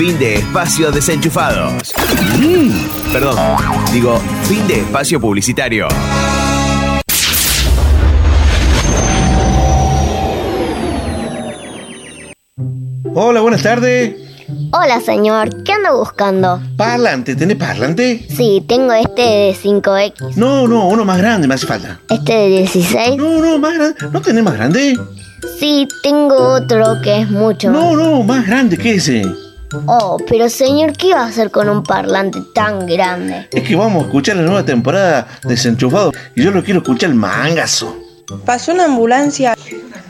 Fin de espacio desenchufados. Mm, perdón, digo, fin de espacio publicitario. Hola, buenas tardes. Hola, señor. ¿Qué anda buscando? Parlante, ¿tenés parlante? Sí, tengo este de 5X. No, no, uno más grande me hace falta. ¿Este de 16? No, no, más grande. ¿No tenés más grande? Sí, tengo otro que es mucho No, no, más grande que ese. Oh, pero señor, ¿qué va a hacer con un parlante tan grande? Es que vamos a escuchar la nueva temporada de Desenchufado y yo lo quiero escuchar mangazo. Pasó una ambulancia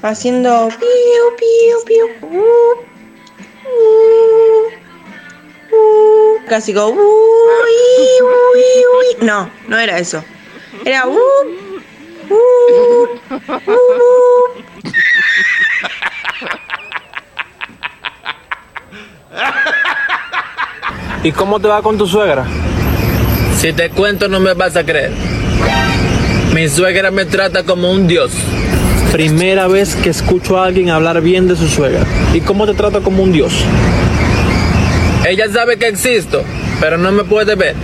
haciendo piu, piu, piu. uh, uh, uh. Casi como. No, no era eso. Era. uh, uh, uh. ¿Y cómo te va con tu suegra? Si te cuento no me vas a creer. Mi suegra me trata como un dios. Primera vez que escucho a alguien hablar bien de su suegra. ¿Y cómo te trata como un dios? Ella sabe que existo, pero no me puede ver.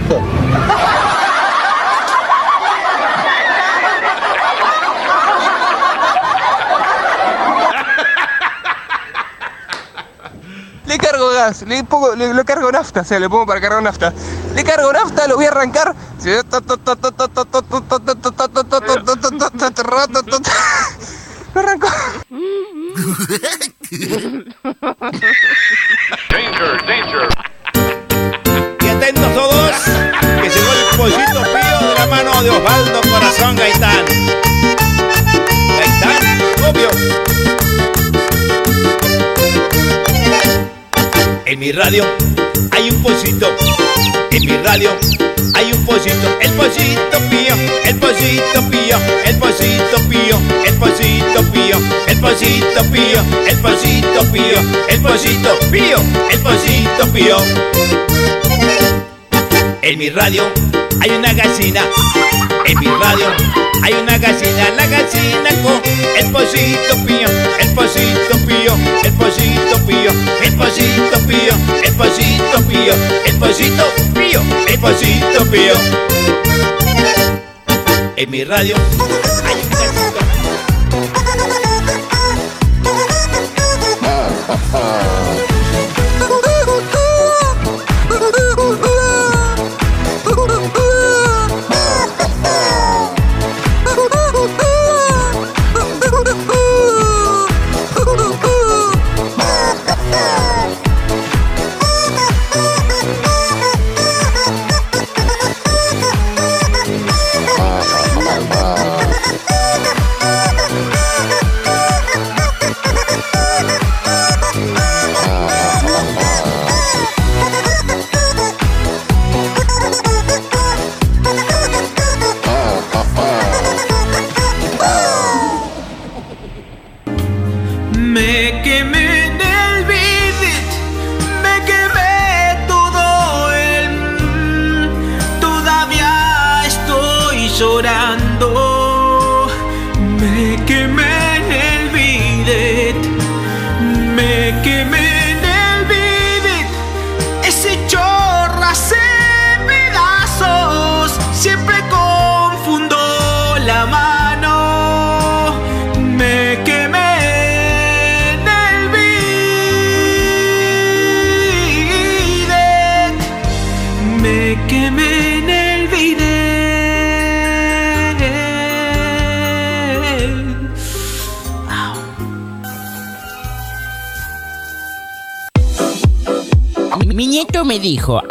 Le cargo le pongo, le, cargo nafta, o sea, le pongo para cargar nafta. Le cargo nafta, lo voy a arrancar. Lo arranco. Hay un pollito. En mi radio hay un pollito. El pollito pío, el pollito pío, el pollito pío, el pollito pío, el pollito pío, el pollito pío, el pollito pío, el pollito pío. En mi radio hay una gallina. En mi radio hay una gallina. La gallina con el pollito pío, el pollito pío, el pollito pío, el pollito pío, el pollito pío, el pollito pío, el pollito pío. En mi radio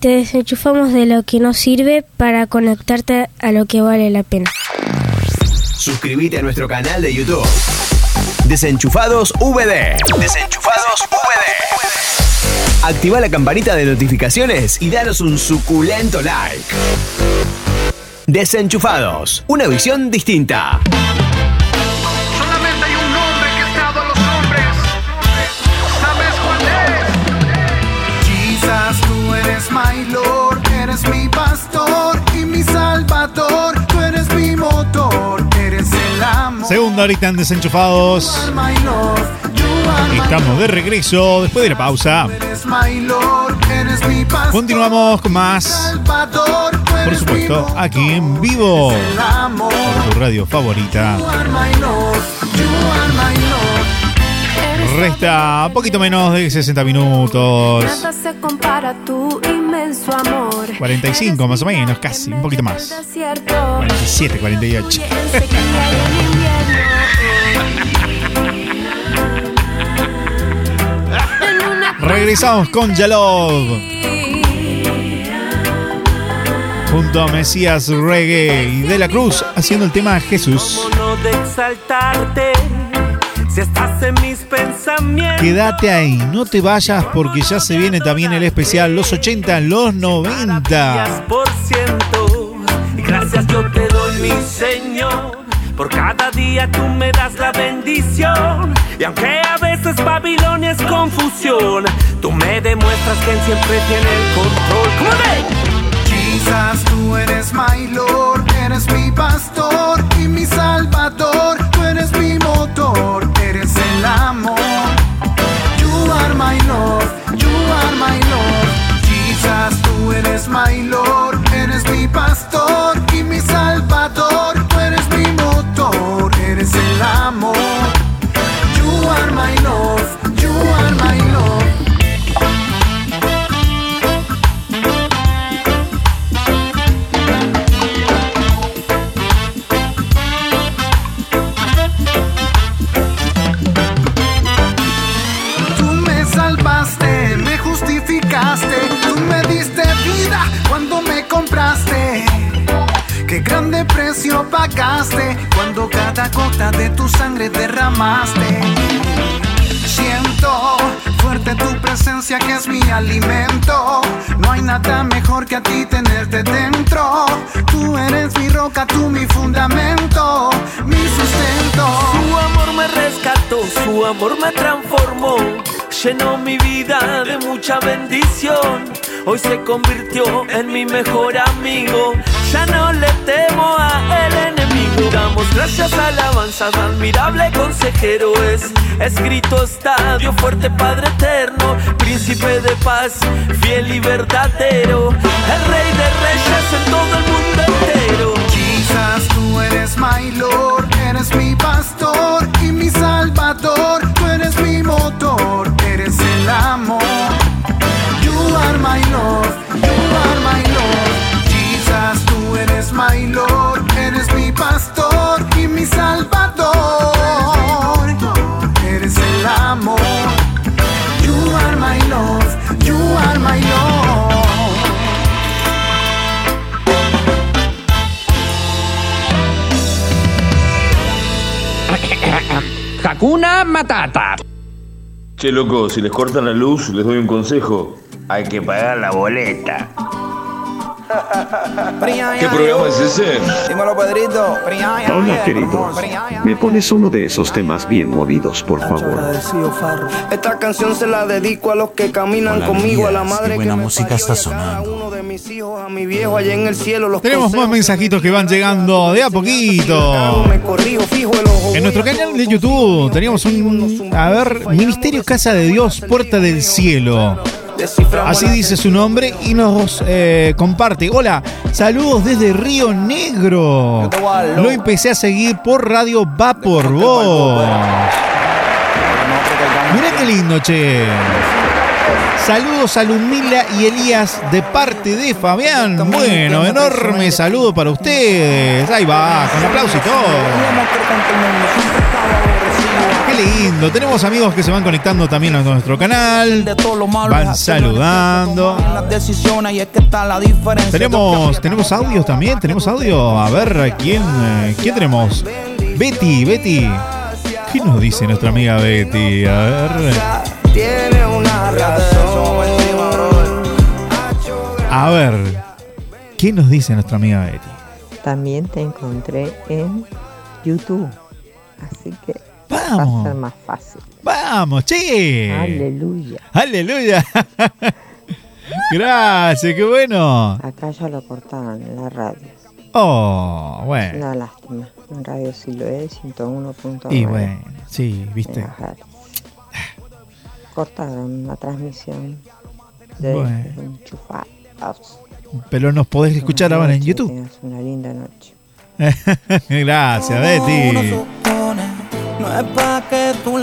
Te desenchufamos de lo que no sirve para conectarte a lo que vale la pena. suscríbete a nuestro canal de YouTube. Desenchufados VD. Desenchufados VD. Activa la campanita de notificaciones y danos un suculento like. Desenchufados, una visión distinta. Segunda horita en Desenchufados. Estamos de regreso después de la pausa. Continuamos con más, por supuesto, aquí en vivo. Por tu radio favorita. Resta poquito menos de 60 minutos. Nada se compara a tu inmenso amor. 45 más o menos, casi, un poquito más. Desierto. 47, 48. Regresamos con Yalov. Junto a Mesías Reggae y De la Cruz haciendo el tema Jesús. no de exaltarte si estás en mis pensamientos. Quédate ahí, no te vayas porque ya se viene también el especial Los 80, los 90. por ciento. Y gracias yo te doy, mi Señor. Por cada día tú me das la bendición. Y aunque a veces Babilonia es confusión, tú me demuestras que siempre tiene el control. ¿Cómo de? Quizás tú eres my Lord, eres mi pastor y mi salvador. Convirtió en mi mejor amigo, ya no le temo a el enemigo. Damos gracias, alabanzas, admirable consejero es. Escrito está, Dios fuerte, Padre eterno, príncipe de paz, fiel y verdadero, el rey de reyes en todo el mundo entero. Quizás tú eres my Lord, eres mi pastor y mi salvador. Tú eres mi motor, eres el amor. You are my Lord, you are my Lord. Quizás tú eres my Lord, eres mi pastor y mi salvador. Eres el amor. You are my Lord, you are my Lord. Hakuna Matata. Che, loco, si les cortan la luz, les doy un consejo. Hay que pagar la boleta. ¿Qué programa es ese? Dímelo, Pedrito. Hola, querido. ¿Me pones uno de esos temas bien movidos, por favor? Esta canción se la dedico a los que caminan conmigo, a la madre buena que me música está sonando. uno de mis hijos, a mi viejo allá en el cielo. Los Tenemos más mensajitos que van llegando de a poquito. me corrijo, fijo el ojo. En nuestro canal de YouTube teníamos un, a ver, Ministerio Casa de Dios, Puerta del Cielo. Así dice su nombre y nos eh, comparte. Hola, saludos desde Río Negro. Lo empecé a seguir por Radio Va por Vos. Mirá qué lindo, che. Saludos a Lumila y Elías de parte de Fabián. Bueno, enorme saludo para ustedes. Ahí va, con aplauso y todo. Qué lindo. Tenemos amigos que se van conectando también a nuestro canal. Van saludando. Tenemos, tenemos audios también. Tenemos audio. A ver, ¿quién, eh, ¿quién tenemos? Betty, Betty. ¿Qué nos dice nuestra amiga Betty? A ver. Tiene una razón. A ver. ¿Qué nos dice nuestra amiga Betty? También te encontré en YouTube. Así que Vamos. va a ser más fácil. Vamos, che. Aleluya. Aleluya. Gracias, qué bueno. Acá ya lo cortaron en la radio. Oh, bueno. Una lástima. En Radio Siloé 101.9. Y bueno, sí, viste. megahertz. Cortaron la transmisión de Bueno. Enchufados. Pero nos podés escuchar ahora en YouTube. una linda noche. Gracias, Betty.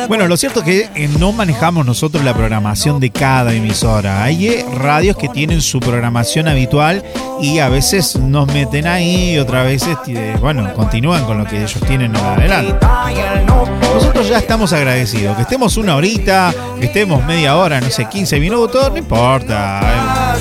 Bueno, lo cierto es que eh, no manejamos nosotros la programación de cada emisora. Hay eh, radios que tienen su programación habitual y a veces nos meten ahí y otras veces, eh, bueno, continúan con lo que ellos tienen adelante. Nosotros ya estamos agradecidos. Que estemos una horita, que estemos media hora, no sé, 15 minutos, no importa.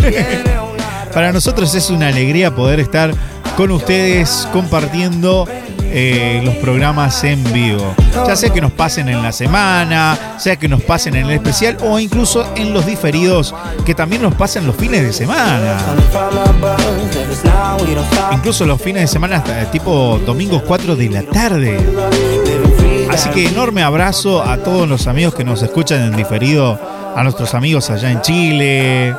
Para nosotros es una alegría poder estar con ustedes compartiendo eh, los programas en vivo. Ya sea que nos pasen en la semana, sea que nos pasen en el especial o incluso en los diferidos que también nos pasan los fines de semana. Incluso los fines de semana hasta tipo domingos 4 de la tarde. Así que enorme abrazo a todos los amigos que nos escuchan en diferido, a nuestros amigos allá en Chile.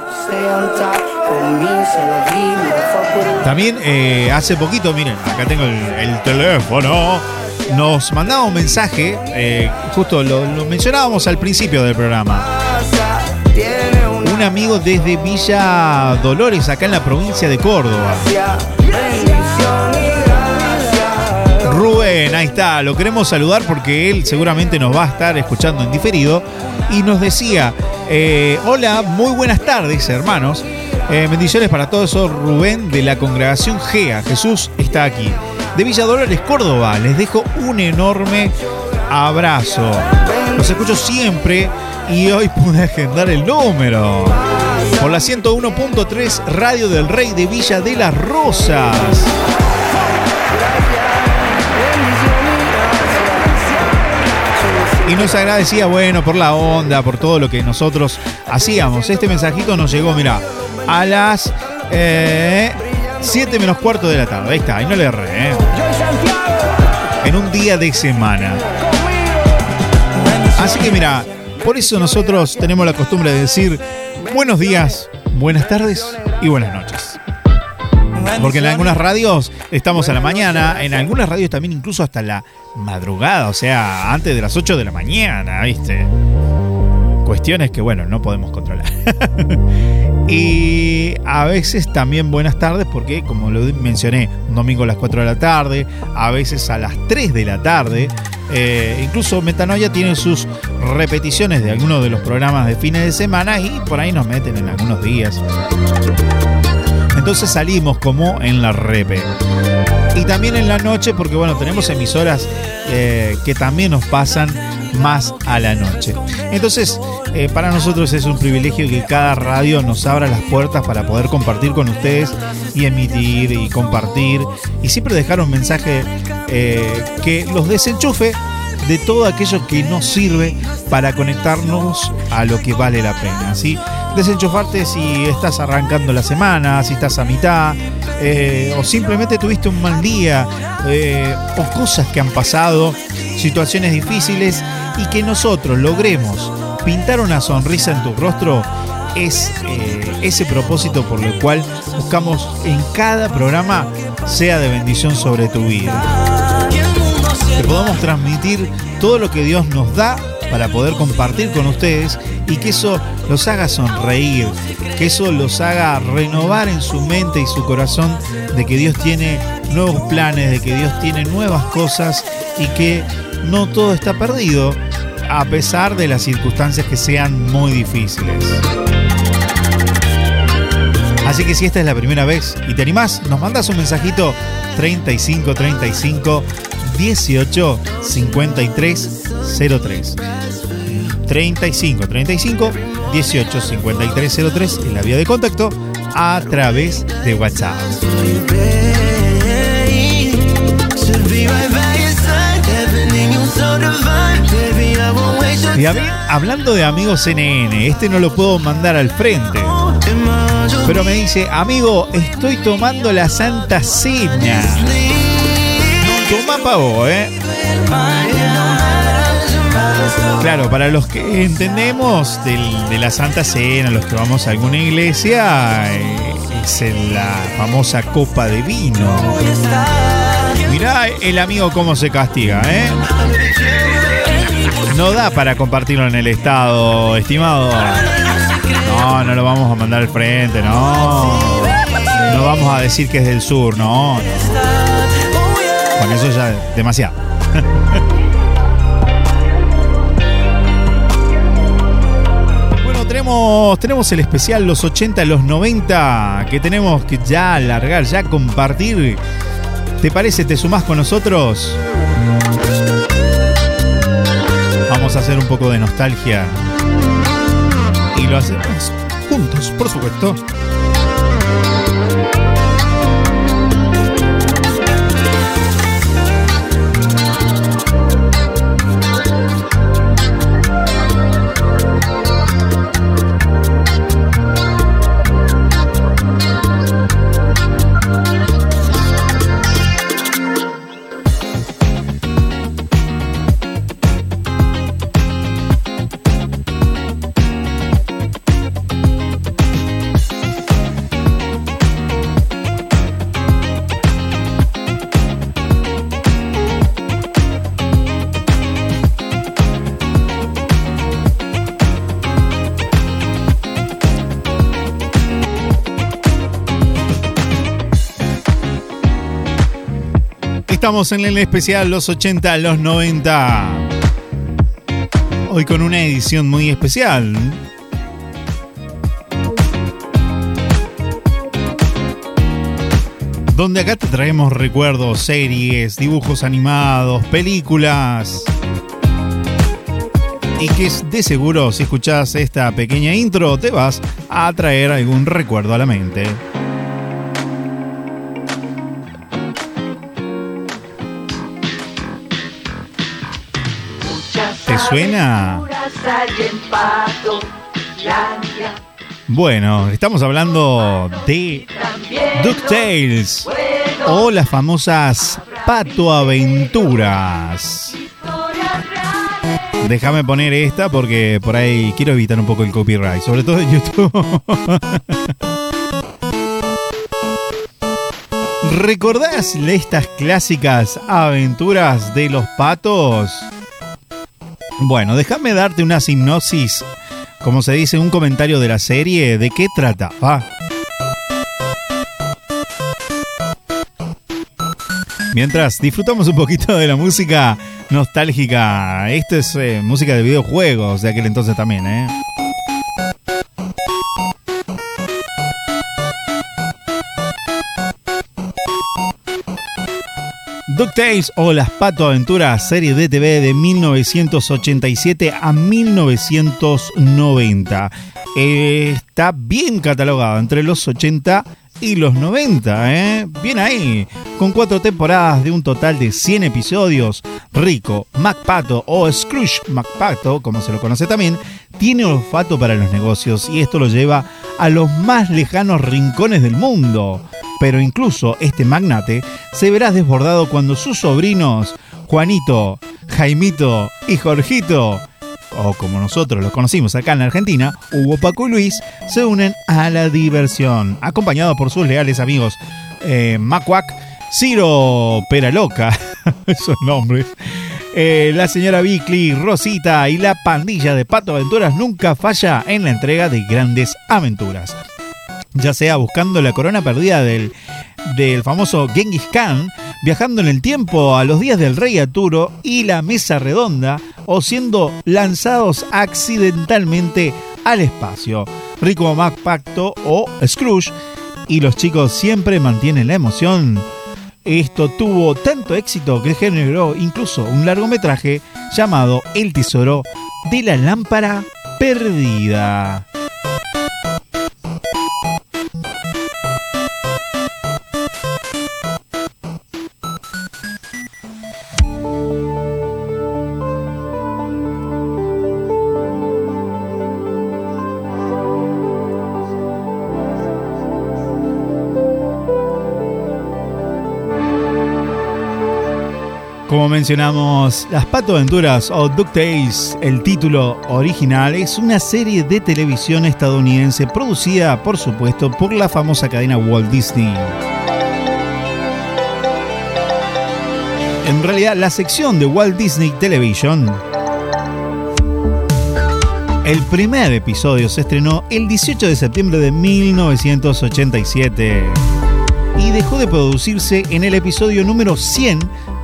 También eh, hace poquito, miren, acá tengo el, el teléfono. Nos mandaba un mensaje, eh, justo lo, lo mencionábamos al principio del programa. Un amigo desde Villa Dolores, acá en la provincia de Córdoba. Rubén, ahí está, lo queremos saludar porque él seguramente nos va a estar escuchando en diferido. Y nos decía, eh, hola, muy buenas tardes hermanos. Eh, bendiciones para todos, soy Rubén de la congregación GEA. Jesús está aquí. De Villa Dolores, Córdoba. Les dejo un enorme abrazo. Los escucho siempre y hoy pude agendar el número. Por la 101.3 Radio del Rey de Villa de las Rosas. Y nos agradecía, bueno, por la onda, por todo lo que nosotros hacíamos. Este mensajito nos llegó, mira, a las 7 menos cuarto de la tarde. Ahí está, ahí no le erré, ¿eh? En un día de semana. Así que mira, por eso nosotros tenemos la costumbre de decir buenos días, buenas tardes y buenas noches. Porque en algunas radios estamos a la mañana, en algunas radios también incluso hasta la madrugada, o sea, antes de las 8 de la mañana, ¿viste? Cuestiones que, bueno, no podemos controlar. y a veces también buenas tardes, porque como lo mencioné, domingo a las 4 de la tarde, a veces a las 3 de la tarde. Eh, incluso Metanoia tiene sus repeticiones de algunos de los programas de fines de semana y por ahí nos meten en algunos días. Entonces salimos como en la repe. Y también en la noche, porque bueno, tenemos emisoras eh, que también nos pasan más a la noche. Entonces, eh, para nosotros es un privilegio que cada radio nos abra las puertas para poder compartir con ustedes y emitir y compartir y siempre dejar un mensaje eh, que los desenchufe de todo aquello que nos sirve para conectarnos a lo que vale la pena. ¿sí? Desenchufarte si estás arrancando la semana, si estás a mitad, eh, o simplemente tuviste un mal día, eh, o cosas que han pasado, situaciones difíciles, y que nosotros logremos pintar una sonrisa en tu rostro, es eh, ese propósito por el cual buscamos en cada programa sea de bendición sobre tu vida. Que podamos transmitir todo lo que Dios nos da para poder compartir con ustedes y que eso los haga sonreír, que eso los haga renovar en su mente y su corazón de que Dios tiene nuevos planes, de que Dios tiene nuevas cosas y que no todo está perdido a pesar de las circunstancias que sean muy difíciles. Así que si esta es la primera vez y te animás, nos mandas un mensajito 3535 18 53 03. 35 35 18 53 03 en la vía de contacto a través de WhatsApp. Y a mí, hablando de amigos NN, este no lo puedo mandar al frente. Pero me dice, amigo, estoy tomando la Santa Cena. ¿Eh? Claro, para los que entendemos de la Santa Cena, los que vamos a alguna iglesia, eh, es en la famosa copa de vino. Mirá el amigo cómo se castiga, ¿eh? No da para compartirlo en el estado, estimado. No, no lo vamos a mandar al frente, no. No vamos a decir que es del sur, no. no. Eso ya demasiado. Bueno, tenemos, tenemos el especial los 80, los 90, que tenemos que ya alargar, ya compartir. ¿Te parece? ¿Te sumás con nosotros? Vamos a hacer un poco de nostalgia. Y lo hacemos juntos, por supuesto. Estamos en el especial los 80, los 90. Hoy con una edición muy especial. Donde acá te traemos recuerdos, series, dibujos animados, películas. Y que de seguro, si escuchás esta pequeña intro, te vas a traer algún recuerdo a la mente. Suena? Bueno, estamos hablando de DuckTales o las famosas Pato Aventuras. Déjame poner esta porque por ahí quiero evitar un poco el copyright, sobre todo en YouTube. ¿Recordás estas clásicas aventuras de los patos? Bueno, déjame darte una hipnosis, como se dice, un comentario de la serie, de qué trataba. Mientras disfrutamos un poquito de la música nostálgica, esto es eh, música de videojuegos de aquel entonces también, ¿eh? DuckTales o Las Pato Aventuras, serie de TV de 1987 a 1990. Eh, está bien catalogada entre los 80 y los 90, ¿eh? Bien ahí, con cuatro temporadas de un total de 100 episodios. Rico, MacPato o Scrooge MacPato, como se lo conoce también, tiene olfato para los negocios y esto lo lleva a los más lejanos rincones del mundo. Pero incluso este magnate se verá desbordado cuando sus sobrinos, Juanito, Jaimito y Jorgito, o como nosotros los conocimos acá en la Argentina, Hugo, Paco y Luis, se unen a la diversión, acompañados por sus leales amigos eh, Macuac, Ciro Peraloca, esos nombres, eh, la señora Bickley, Rosita y la pandilla de Pato Aventuras nunca falla en la entrega de grandes aventuras ya sea buscando la corona perdida del, del famoso Genghis Khan, viajando en el tiempo a los días del rey Arturo y la mesa redonda, o siendo lanzados accidentalmente al espacio. Rico MacPacto o Scrooge, y los chicos siempre mantienen la emoción. Esto tuvo tanto éxito que generó incluso un largometraje llamado El Tesoro de la Lámpara Perdida. Mencionamos, Las Pato Aventuras o DuckTales, el título original, es una serie de televisión estadounidense producida, por supuesto, por la famosa cadena Walt Disney. En realidad, la sección de Walt Disney Television, el primer episodio se estrenó el 18 de septiembre de 1987 y dejó de producirse en el episodio número 100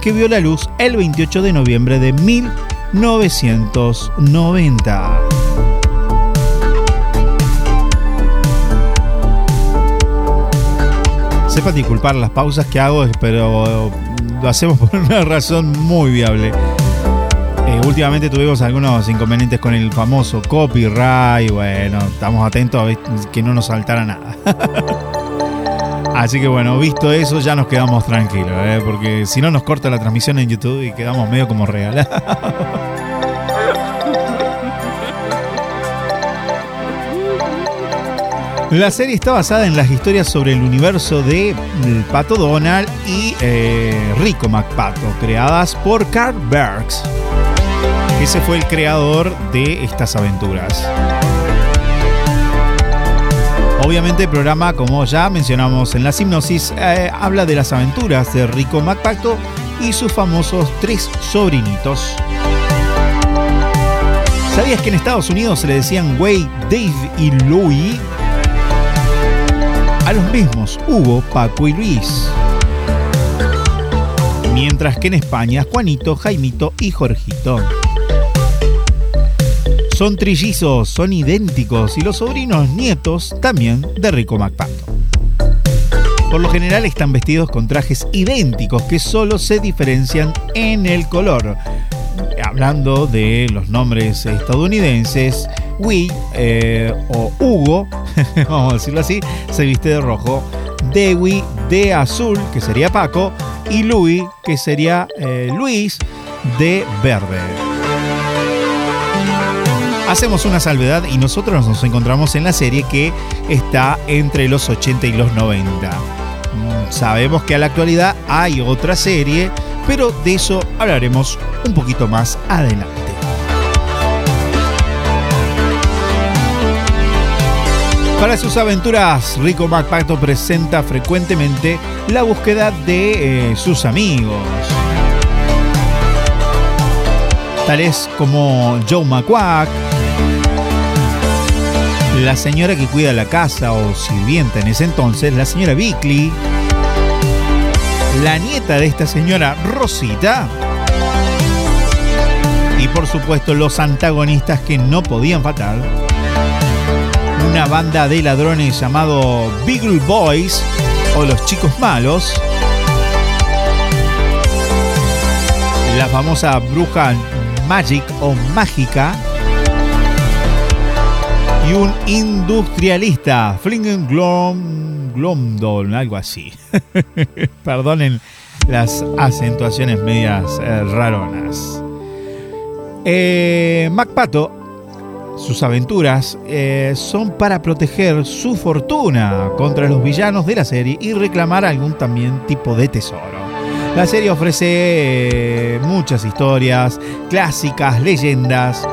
que vio la luz el 28 de noviembre de 1990. Sepa disculpar las pausas que hago, pero lo hacemos por una razón muy viable. Eh, últimamente tuvimos algunos inconvenientes con el famoso copyright. Bueno, estamos atentos a que no nos saltara nada. Así que bueno, visto eso, ya nos quedamos tranquilos, ¿eh? porque si no nos corta la transmisión en YouTube y quedamos medio como regalados. La serie está basada en las historias sobre el universo de Pato Donald y eh, Rico McPato, creadas por Carl Bergs. Ese fue el creador de estas aventuras. Obviamente el programa, como ya mencionamos en la hipnosis, eh, habla de las aventuras de Rico McPato y sus famosos tres sobrinitos. ¿Sabías que en Estados Unidos se le decían Wade, Dave y Louie? A los mismos Hugo, Paco y Luis. Mientras que en España Juanito, Jaimito y Jorgito. Son trillizos, son idénticos y los sobrinos nietos también de Rico McPato. Por lo general están vestidos con trajes idénticos que solo se diferencian en el color. Hablando de los nombres estadounidenses, Wee eh, o Hugo, vamos a decirlo así, se viste de rojo. Dewey de azul, que sería Paco, y Louis, que sería eh, Luis, de verde. Hacemos una salvedad y nosotros nos encontramos en la serie que está entre los 80 y los 90. Mm, Sabemos que a la actualidad hay otra serie, pero de eso hablaremos un poquito más adelante. Para sus aventuras, Rico McPato presenta frecuentemente la búsqueda de eh, sus amigos. Tales como Joe McQuack, la señora que cuida la casa o sirvienta en ese entonces, la señora Bickley, la nieta de esta señora Rosita y por supuesto los antagonistas que no podían faltar. Una banda de ladrones llamado Beagle Boys o los chicos malos. La famosa bruja Magic o Mágica y un industrialista, Flingen Glom, Glomdol, algo así. Perdonen las acentuaciones medias eh, raronas. Eh, MacPato, sus aventuras eh, son para proteger su fortuna contra los villanos de la serie y reclamar algún también tipo de tesoro. La serie ofrece eh, muchas historias, clásicas, leyendas,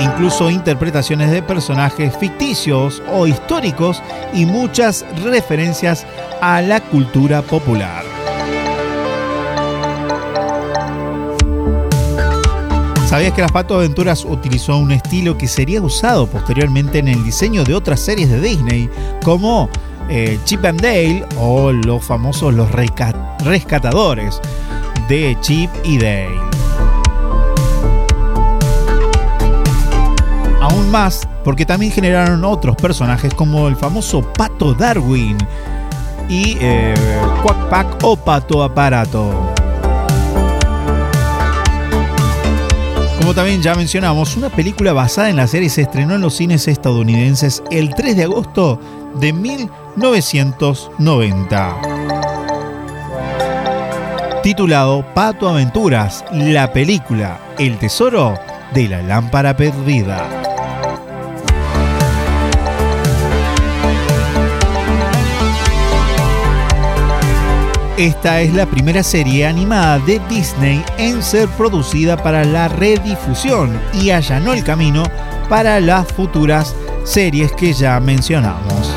incluso interpretaciones de personajes ficticios o históricos y muchas referencias a la cultura popular. ¿Sabías que las Pato Aventuras utilizó un estilo que sería usado posteriormente en el diseño de otras series de Disney, como eh, Chip and Dale o los famosos Los Resca- Rescatadores de Chip y Dale? Más, porque también generaron otros personajes como el famoso Pato Darwin, y eh, Quack Pack o Pato Aparato. Como también ya mencionamos, una película basada en la serie se estrenó en los cines estadounidenses el 3 de agosto de 1990. Titulado Pato Aventuras, la película El Tesoro de la Lámpara Perdida. Esta es la primera serie animada de Disney en ser producida para la redifusión y allanó el camino para las futuras series que ya mencionamos.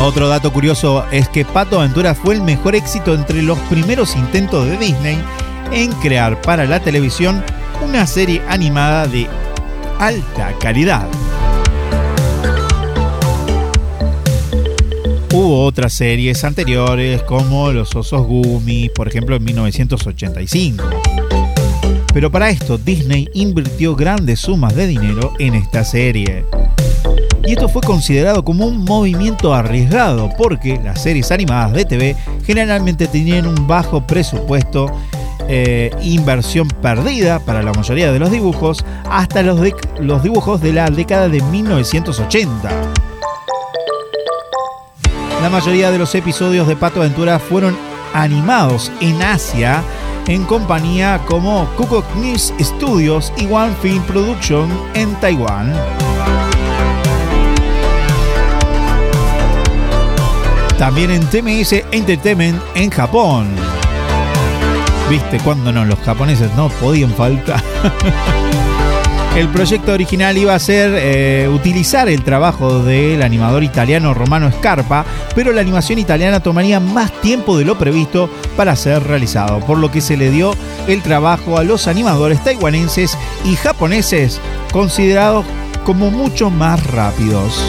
Otro dato curioso es que Pato Aventura fue el mejor éxito entre los primeros intentos de Disney en crear para la televisión una serie animada de alta calidad. Hubo otras series anteriores como Los Osos Gumi, por ejemplo en 1985. Pero para esto Disney invirtió grandes sumas de dinero en esta serie. Y esto fue considerado como un movimiento arriesgado porque las series animadas de TV generalmente tenían un bajo presupuesto, eh, inversión perdida para la mayoría de los dibujos, hasta los, dibujos de la década de 1980. La mayoría de los episodios de Pato Aventura fueron animados en Asia en compañía como Kukok News Studios y One Film Production en Taiwán. También en TMS Entertainment en Japón. Viste, cuando no, los japoneses no podían faltar. El proyecto original iba a ser eh, utilizar el trabajo del animador italiano Romano Scarpa, pero la animación italiana tomaría más tiempo de lo previsto para ser realizado, por lo que se le dio el trabajo a los animadores taiwaneses y japoneses, considerados como mucho más rápidos.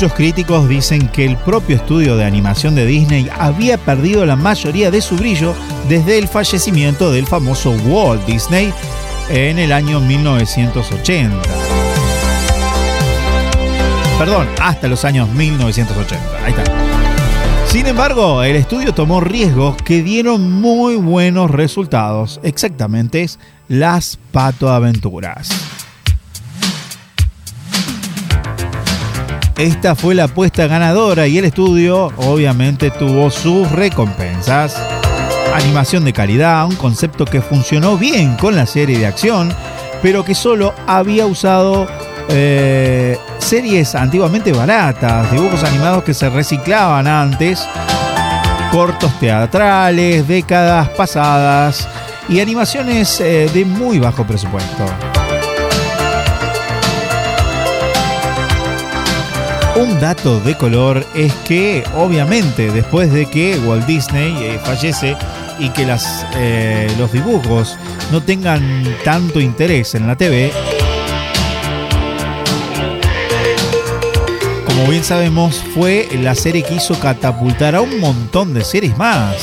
Muchos críticos dicen que el propio estudio de animación de Disney había perdido la mayoría de su brillo desde el fallecimiento del famoso Walt Disney en el año 1980. Perdón, hasta los años 1980. Ahí está. Sin embargo, el estudio tomó riesgos que dieron muy buenos resultados. Exactamente, las Pato Aventuras. Esta fue la apuesta ganadora y el estudio obviamente tuvo sus recompensas. Animación de calidad, un concepto que funcionó bien con la serie de acción, pero que solo había usado eh, series antiguamente baratas, dibujos animados que se reciclaban antes, cortos teatrales, décadas pasadas y animaciones eh, de muy bajo presupuesto. Un dato de color es que, obviamente, después de que Walt Disney eh, fallece y que eh, los dibujos no tengan tanto interés en la TV, como bien sabemos, fue la serie que hizo catapultar a un montón de series más.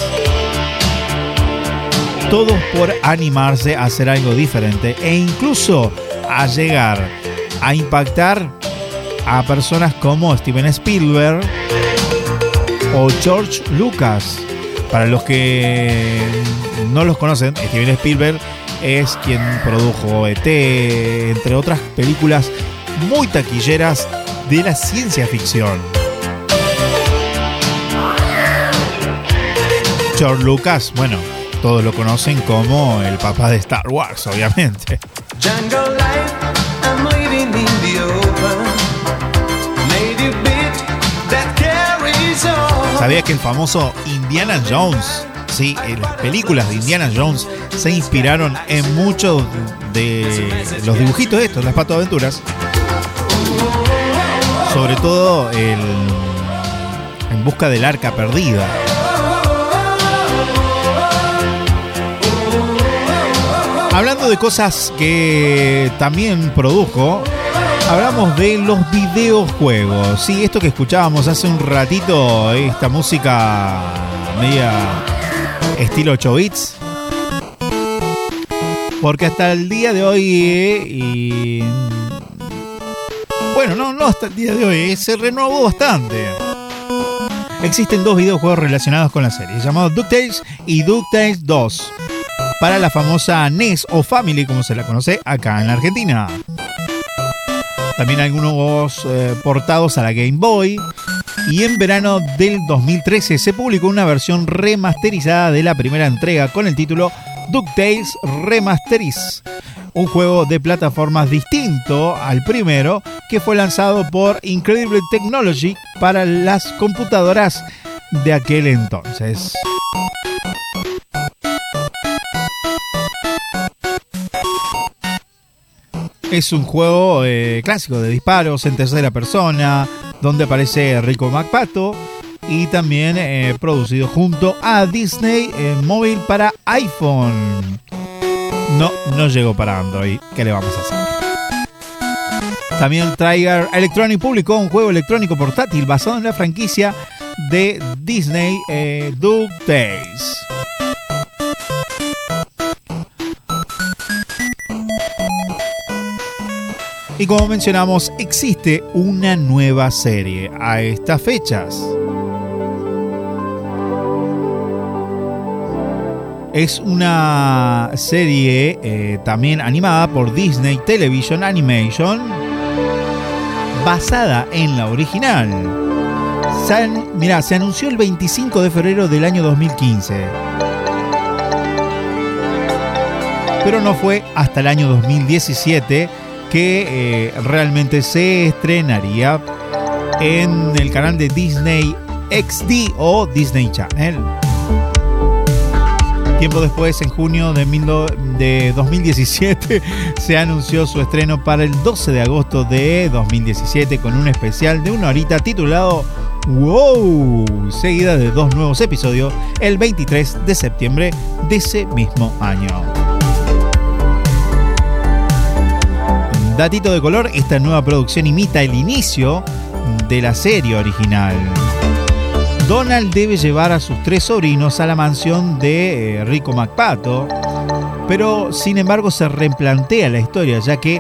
Todos por animarse a hacer algo diferente e incluso a llegar a impactar a personas como Steven Spielberg o George Lucas. Para los que no los conocen, Steven Spielberg es quien produjo ET, entre otras películas muy taquilleras de la ciencia ficción. George Lucas, bueno, todos lo conocen como el papá de Star Wars, obviamente. On. ¿Sabía que el famoso Indiana Jones, sí, en las películas de Indiana Jones se inspiraron en muchos de los dibujitos estos, las Pato Aventuras? Sobre todo el En busca del arca perdida. Hablando de cosas que también produjo, hablamos de los videojuegos. Sí, esto que escuchábamos hace un ratito, esta música media estilo 8 bits. Porque hasta el día de hoy. eh, y- bueno, no, no hasta el día de hoy. eh, se renovó bastante. Existen dos videojuegos relacionados con la serie, llamados DuckTales y DuckTales 2. Para la famosa NES o Family, como se la conoce acá en la Argentina. También algunos eh, portados a la Game Boy. Y en verano del 2013 se publicó una versión remasterizada de la primera entrega con el título DuckTales Remasteris. Un juego de plataformas distinto al primero que fue lanzado por Incredible Technology para las computadoras de aquel entonces. Es un juego eh, clásico de disparos en tercera persona, donde aparece Rico McPato y también eh, producido junto a Disney eh, móvil para iPhone. No, no llegó para Android. ¿Qué le vamos a hacer? También Tiger Electronic publicó un juego electrónico portátil basado en la franquicia de Disney eh, DuckTales. Y como mencionamos, existe una nueva serie a estas fechas. Es una serie eh, también animada por Disney Television Animation, basada en la original. Se an- mirá, se anunció el 25 de febrero del año 2015. Pero no fue hasta el año 2017 que eh, realmente se estrenaría en el canal de Disney XD o Disney Channel. Tiempo después, en junio de, de 2017, se anunció su estreno para el 12 de agosto de 2017 con un especial de una horita titulado Wow, seguida de dos nuevos episodios el 23 de septiembre de ese mismo año. Datito de color, esta nueva producción imita el inicio de la serie original. Donald debe llevar a sus tres sobrinos a la mansión de eh, Rico McPato, pero sin embargo se replantea la historia, ya que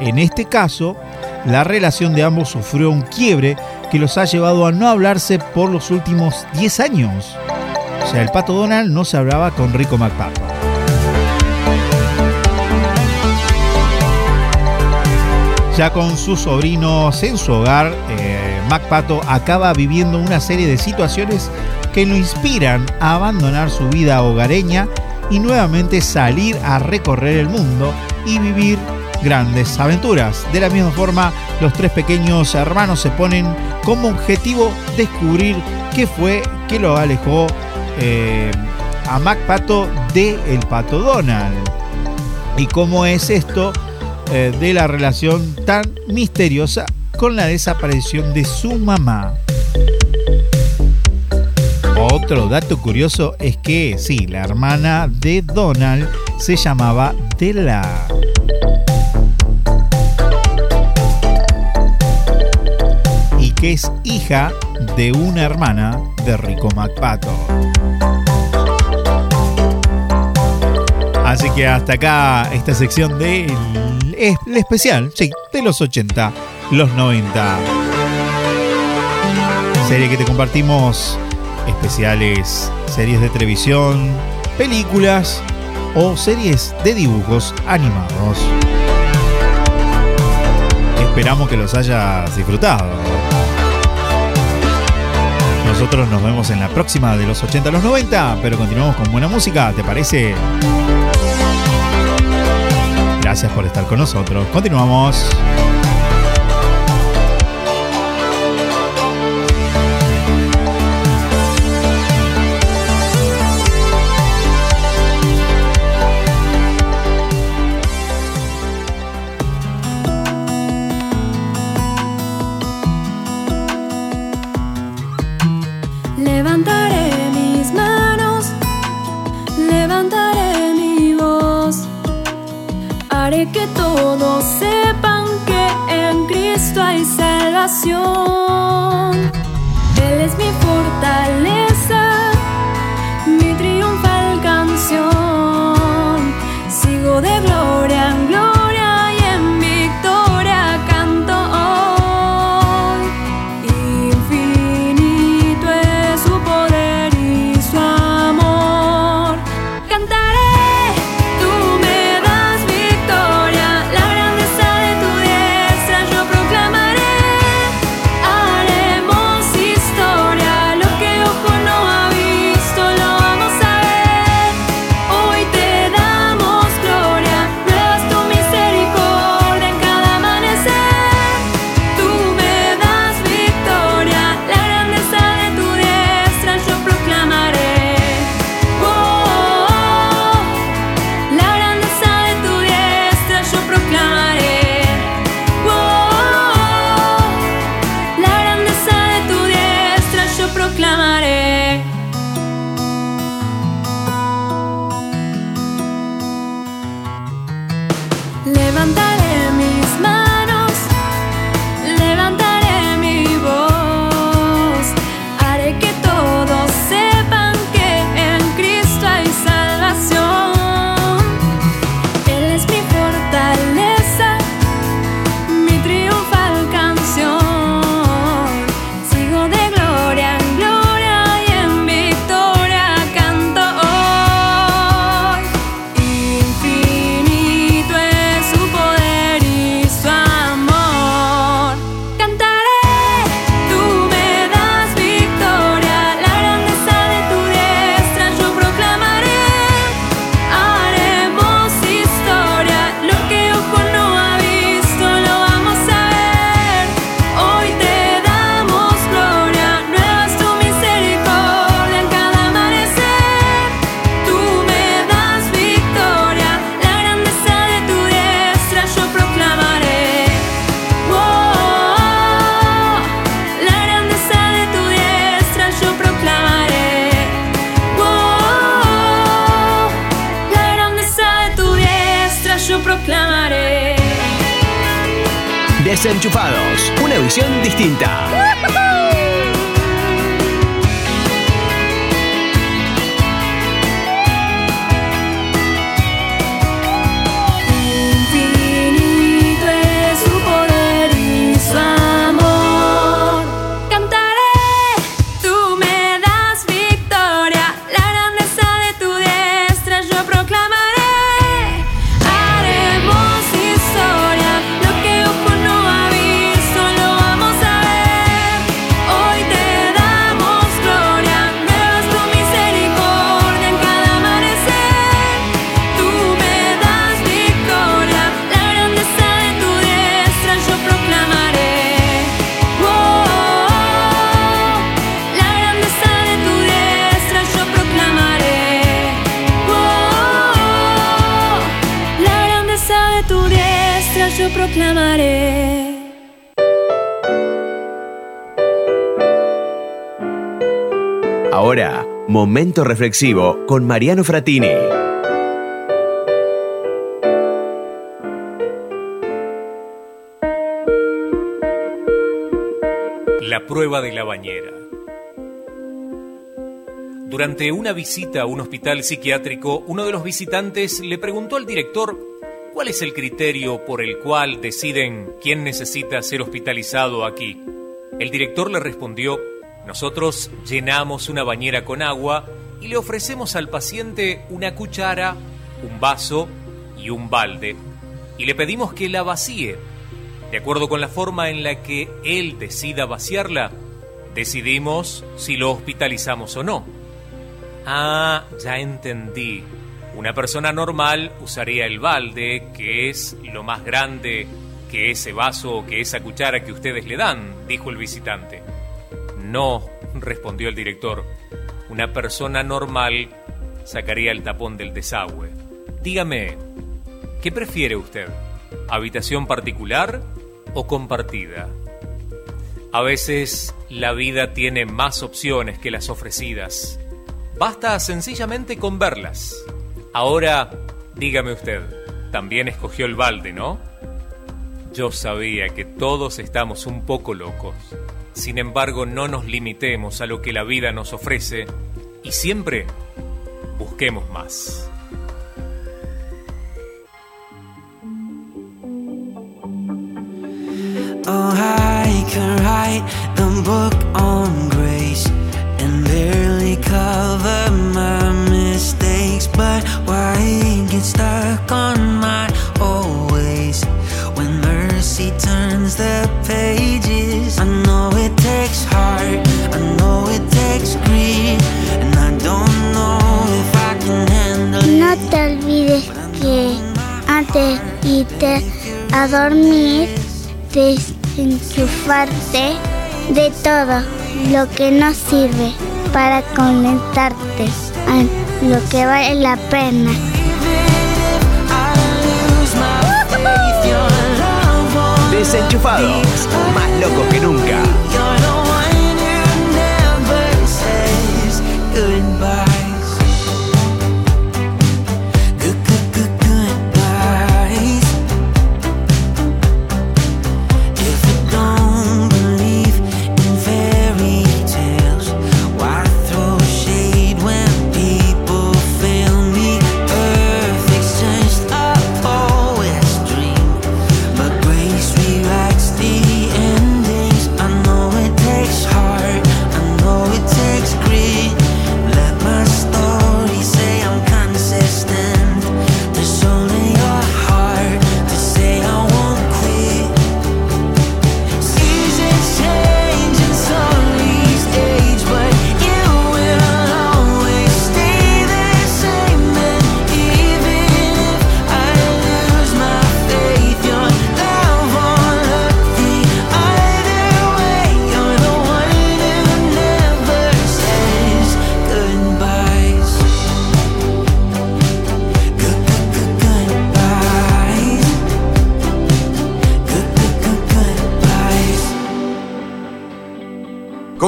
en este caso la relación de ambos sufrió un quiebre que los ha llevado a no hablarse por los últimos 10 años. O sea, el pato Donald no se hablaba con Rico McPato. Ya con sus sobrinos en su hogar, eh, MacPato acaba viviendo una serie de situaciones que lo inspiran a abandonar su vida hogareña y nuevamente salir a recorrer el mundo y vivir grandes aventuras. De la misma forma, los tres pequeños hermanos se ponen como objetivo descubrir qué fue que lo alejó eh, a MacPato de el pato Donald. Y cómo es esto eh, de la relación tan misteriosa con la desaparición de su mamá. Otro dato curioso es que sí, la hermana de Donald se llamaba Della. Y que es hija de una hermana de Rico MacPato. Así que hasta acá esta sección del es- el especial, sí, de los 80, los 90. Serie que te compartimos especiales, series de televisión, películas o series de dibujos animados. Esperamos que los hayas disfrutado. Nosotros nos vemos en la próxima de los 80 a los 90, pero continuamos con buena música, ¿te parece? Gracias por estar con nosotros. Continuamos. Ahora, momento reflexivo con Mariano Fratini. La prueba de la bañera. Durante una visita a un hospital psiquiátrico, uno de los visitantes le preguntó al director cuál es el criterio por el cual deciden quién necesita ser hospitalizado aquí. El director le respondió, nosotros llenamos una bañera con agua y le ofrecemos al paciente una cuchara, un vaso y un balde, y le pedimos que la vacíe. De acuerdo con la forma en la que él decida vaciarla, decidimos si lo hospitalizamos o no. Ah, ya entendí. Una persona normal usaría el balde, que es lo más grande que ese vaso o que esa cuchara que ustedes le dan, dijo el visitante. No, respondió el director. Una persona normal sacaría el tapón del desagüe. Dígame, ¿qué prefiere usted? ¿Habitación particular o compartida? A veces la vida tiene más opciones que las ofrecidas. Basta sencillamente con verlas. Ahora, dígame usted, también escogió el balde, ¿no? Yo sabía que todos estamos un poco locos. Sin embargo, no nos limitemos a lo que la vida nos ofrece y siempre busquemos más. Oh, dormir, desenchufarte de todo lo que no sirve para conectarte a lo que vale la pena. Desenchufados, más locos que nunca.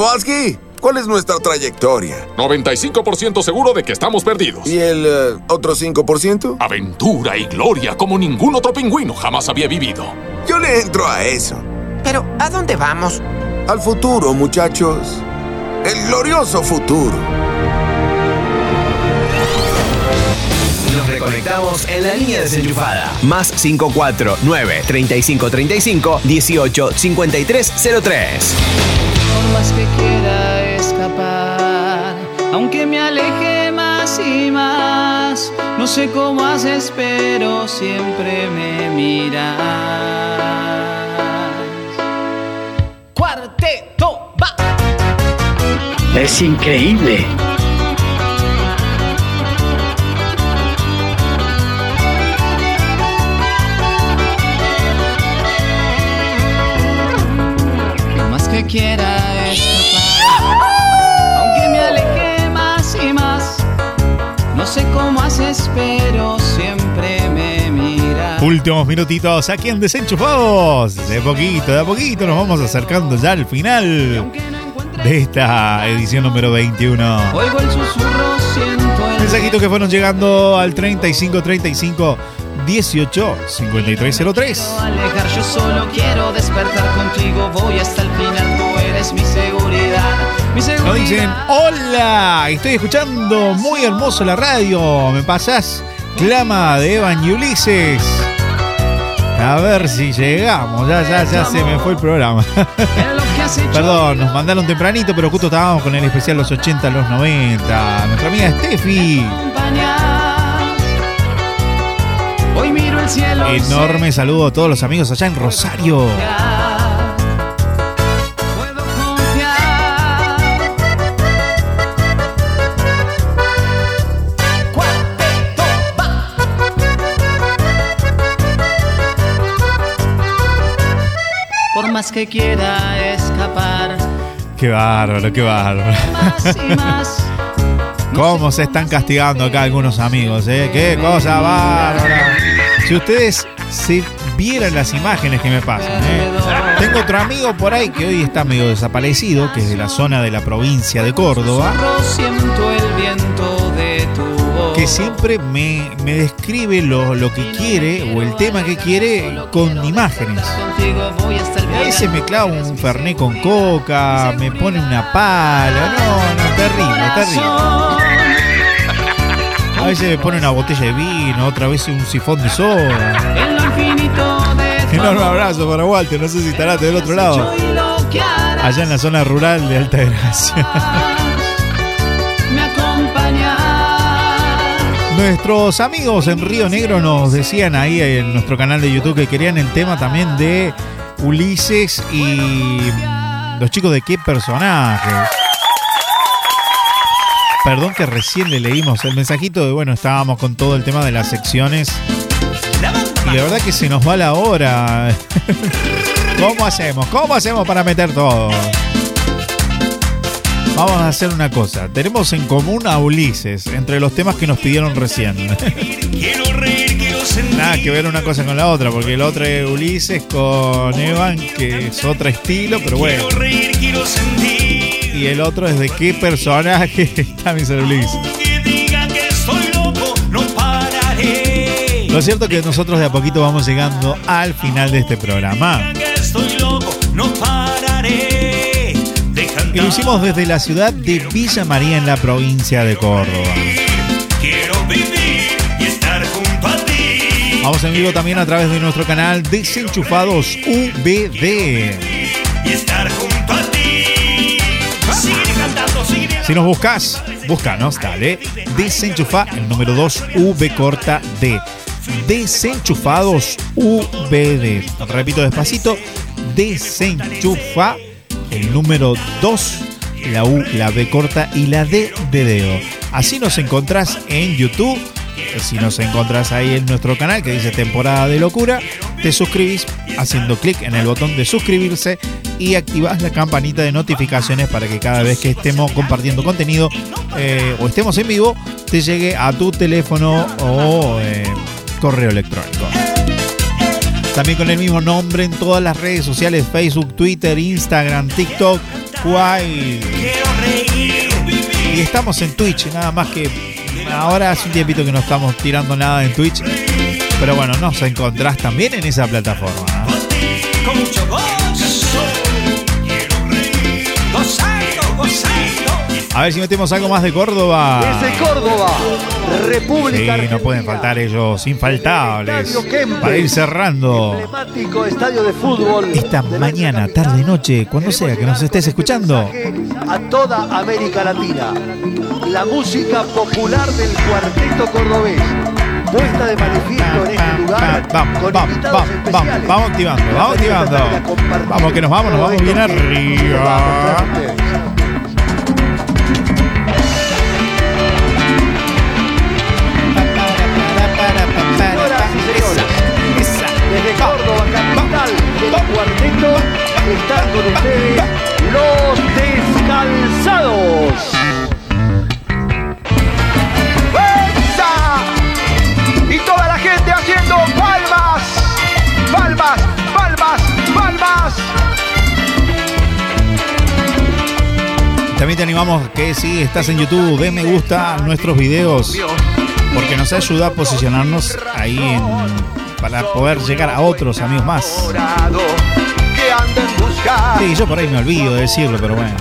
Kowalski, ¿cuál es nuestra trayectoria? 95% seguro de que estamos perdidos. ¿Y el eh, otro 5%? Aventura y gloria como ningún otro pingüino jamás había vivido. Yo le entro a eso. Pero, ¿a dónde vamos? Al futuro, muchachos. El glorioso futuro. Nos reconectamos en la línea desenchufada. Más 549 3535 18 5303. Por más que quiera escapar, aunque me aleje más y más, no sé cómo haces, pero siempre me miras. Cuarteto, va. Es increíble. Por más que quiera no sé cómo haces, pero siempre me miras. Últimos minutitos aquí en Desenchufados. De poquito, de a poquito nos vamos acercando ya al final de esta edición número 21. Oigo el susurro, siento el Mensajitos que fueron llegando al 3535 18 5303. alejar, yo solo quiero despertar contigo, voy hasta el final, mi seguridad. Nos dicen, hola, estoy escuchando muy hermoso la radio. ¿Me pasás? Clama de Evan y Ulises. A ver si llegamos. Ya, ya, ya se me fue el programa. Perdón, nos mandaron tempranito, pero justo estábamos con el especial los 80, los 90. Nuestra amiga Steffi. Hoy miro el cielo. Enorme saludo a todos los amigos allá en Rosario. Más que quiera escapar, Qué bárbaro, qué bárbaro. más y más. ¿Cómo se están castigando acá algunos amigos? eh? ¡Qué cosa bárbara! Si ustedes se vieran las imágenes que me pasan. eh. Tengo otro amigo por ahí que hoy está medio desaparecido, que es de la zona de la provincia de Córdoba, que siempre me, me describe lo, lo que quiere o el tema que quiere con imágenes. A veces me clava un ferné con coca, me pone una pala, no, no, terrible, terrible. A veces me pone una botella de vino, otra vez un sifón de soda. Enorme abrazo para Walter, no sé si estará del otro lado. Allá en la zona rural de Alta Gracia. Nuestros amigos en Río Negro nos decían ahí en nuestro canal de YouTube que querían el tema también de Ulises y los chicos de qué personaje. Perdón que recién le leímos el mensajito de, bueno, estábamos con todo el tema de las secciones. Y la verdad que se nos va la hora. ¿Cómo hacemos? ¿Cómo hacemos para meter todo? Vamos a hacer una cosa. Tenemos en común a Ulises entre los temas que nos pidieron recién. Nada que ver una cosa con la otra, porque el otro es Ulises con Evan, que es otro estilo, pero bueno. Y el otro es de qué personaje está mi Sir Ulises. Lo cierto es que nosotros de a poquito vamos llegando al final de este programa. Y lo hicimos desde la ciudad de Villa María en la provincia de Córdoba. Vamos en vivo también a través de nuestro canal Desenchufados VD. Si nos buscas, búscanos, dale. Desenchufa el número 2 V corta D. Desenchufados VD. Repito despacito. Desenchufa el número 2, la U, la B corta y la D de dedo. Así nos encontrás en YouTube. Si nos encontrás ahí en nuestro canal que dice temporada de locura, te suscribís haciendo clic en el botón de suscribirse y activás la campanita de notificaciones para que cada vez que estemos compartiendo contenido eh, o estemos en vivo, te llegue a tu teléfono o eh, correo electrónico. También con el mismo nombre en todas las redes sociales, Facebook, Twitter, Instagram, TikTok, White. Y estamos en Twitch, nada más que ahora hace un tiempito que no estamos tirando nada en Twitch. Pero bueno, nos encontrás también en esa plataforma. ¿eh? Con mucho gozo. Quiero reír. A ver si metemos algo más de Córdoba. Desde Córdoba, República Sí, no pueden faltar ellos, infaltables. Para ir cerrando emblemático estadio de fútbol esta mañana, tarde, noche, cuando sea que nos estés escuchando. a toda América Latina. La música popular del cuarteto cordobés. Puesta de manifiesto en este lugar Vamos, con vamos, vamos, vamos, vamos activando, vamos activando. Vamos que nos vamos, nos vamos bien arriba. Están con ustedes los descalzados. ¡Esa! Y toda la gente haciendo palmas, palmas, palmas, palmas. También te animamos que si estás en YouTube, den me gusta a nuestros videos. Porque nos ayuda a posicionarnos ahí en- para poder llegar a otros amigos más. Sí, yo por ahí me olvido de decirlo, pero bueno.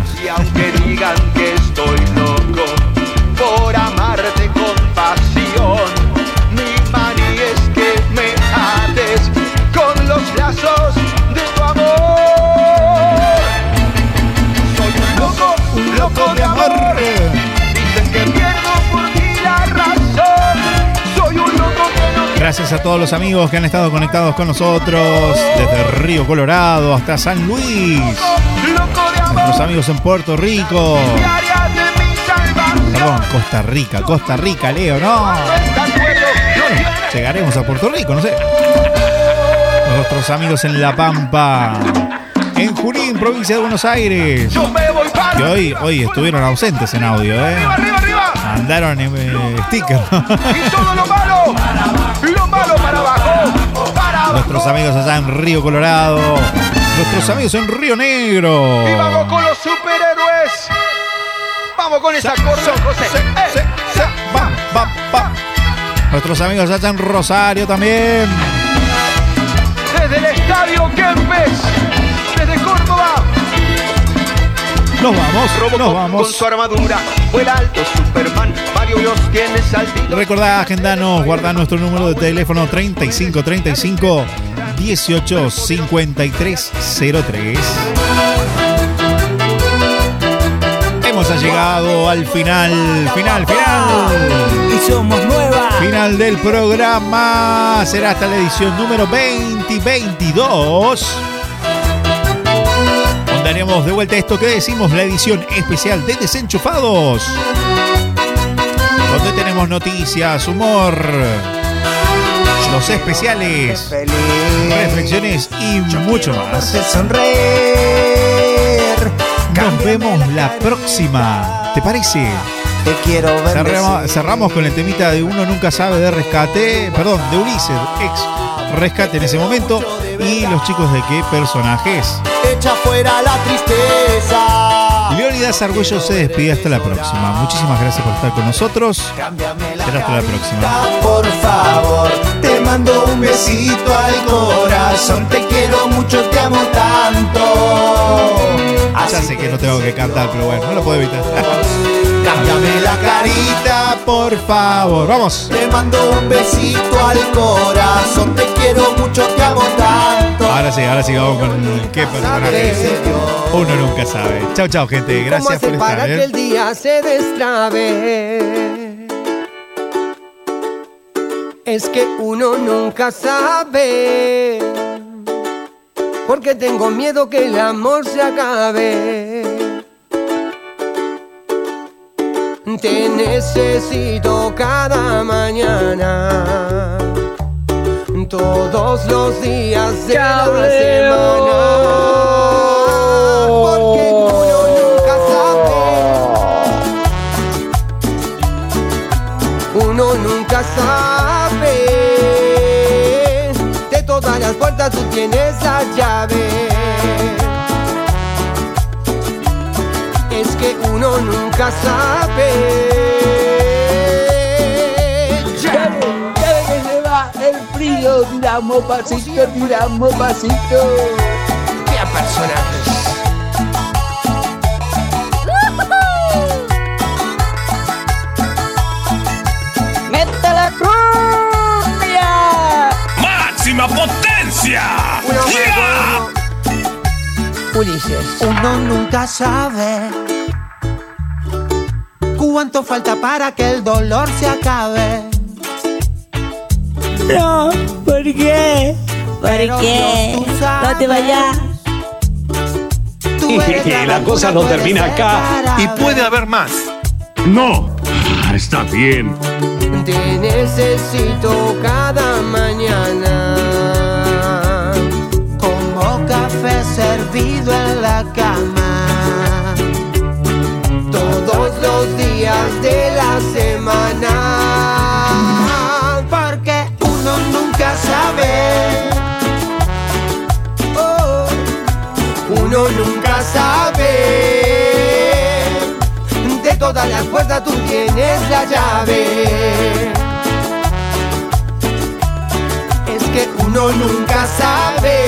Gracias a todos los amigos que han estado conectados con nosotros desde Río Colorado hasta San Luis. Nuestros amigos en Puerto Rico. Perdón, Costa Rica, Costa Rica, Leo, no. Llegaremos a Puerto Rico, no sé. Nuestros amigos en La Pampa. En Junín, provincia de Buenos Aires. Que hoy, hoy estuvieron ausentes en audio, ¿eh? arriba, arriba. Andaron en eh, sticker. Nuestros amigos allá en Río Colorado. Nuestros amigos en Río Negro. Y vamos con los superhéroes. Vamos con esa acordeón, José. Eh, Va, va, va. Nuestros amigos allá en Rosario también. Desde el estadio Kempes, desde Córdoba. Nos vamos, Robocop nos vamos. con su armadura. Vuela alto Superman, Recordá, agendanos, guardá nuestro número de teléfono 3535 18 53 03. Hemos llegado al final, final, final. Y somos nuevas. Final del programa. Será hasta la edición número 2022. Donde haremos de vuelta esto que decimos, la edición especial de Desenchufados. Donde tenemos noticias, humor, los especiales, reflexiones y mucho más. Nos vemos la próxima. ¿Te parece? Te quiero ver. Cerramos, cerramos con el temita de Uno Nunca Sabe de Rescate, perdón, de Ulises, ex Rescate en ese momento. Y los chicos de qué personajes. Echa fuera la tristeza. Leonidas Argüello se despide hasta la próxima. Muchísimas gracias por estar con nosotros. Será hasta la próxima. Por favor, te mando un besito al corazón. Te quiero mucho, te amo tanto. Ya sé que no tengo que cantar, pero bueno, no lo puedo evitar. Cámbiame la carita, por favor. Vamos. Te mando un besito al corazón. Te quiero mucho, te amo tanto. Ahora sí, ahora sí vamos con qué personajes. Uno nunca sabe. Chao, chao, gente. Gracias por estar. para ¿eh? que el día se destrabe. Es que uno nunca sabe. Porque tengo miedo que el amor se acabe. Te necesito cada mañana. Todos los días de la semana. Porque uno nunca sabe. Uno nunca sabe. De todas las puertas tú tienes la llave. Es que uno nunca sabe. El frío, tiramos pasito, tiramos pasito. ¡Qué personajes! ¡Mete la cumbia! ¡Máxima potencia! ¡Yeah! Ulises. Uno nunca sabe cuánto falta para que el dolor se acabe. No, ¿por qué? Pero qué? Dios, No te vayas. Eres la cosa no termina acá. Y puede haber más. No. Ah, Está bien. Te necesito cada mañana. Como café servido en la cama. Todos los días de la semana. Uno nunca sabe. De todas las puertas tú tienes la llave. Es que uno nunca sabe.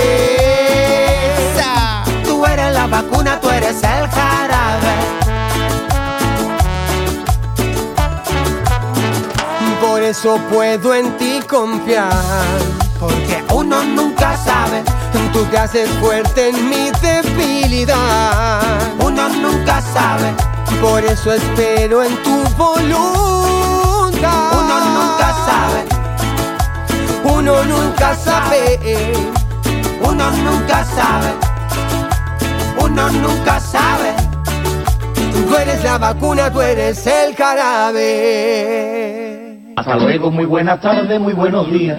Tú eres la vacuna, tú eres el jarabe. Por eso puedo en ti confiar. Porque uno nunca sabe. Tú te haces fuerte en mi debilidad. Uno nunca sabe. Por eso espero en tu voluntad. Uno nunca sabe. Uno nunca sabe. Uno nunca sabe. Uno nunca sabe. Tú eres la vacuna, tú eres el jarabe. Hasta luego, muy buenas tardes, muy buenos días.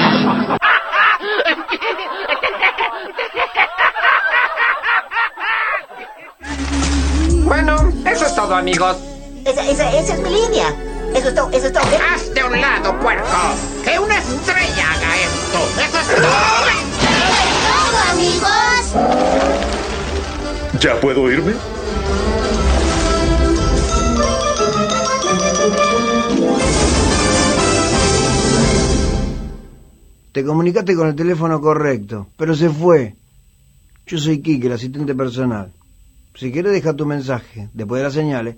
Bueno, eso es todo, amigos. Esa, esa, esa es mi línea. Eso es todo, eso es todo. ¡Hazte a un lado, puerco! ¡Que una estrella haga esto! ¡Eso es todo! todo, amigos! ¿Ya puedo irme? Te comunicaste con el teléfono correcto, pero se fue. Yo soy Kike, el asistente personal. Si quieres, deja tu mensaje. Después de las señales.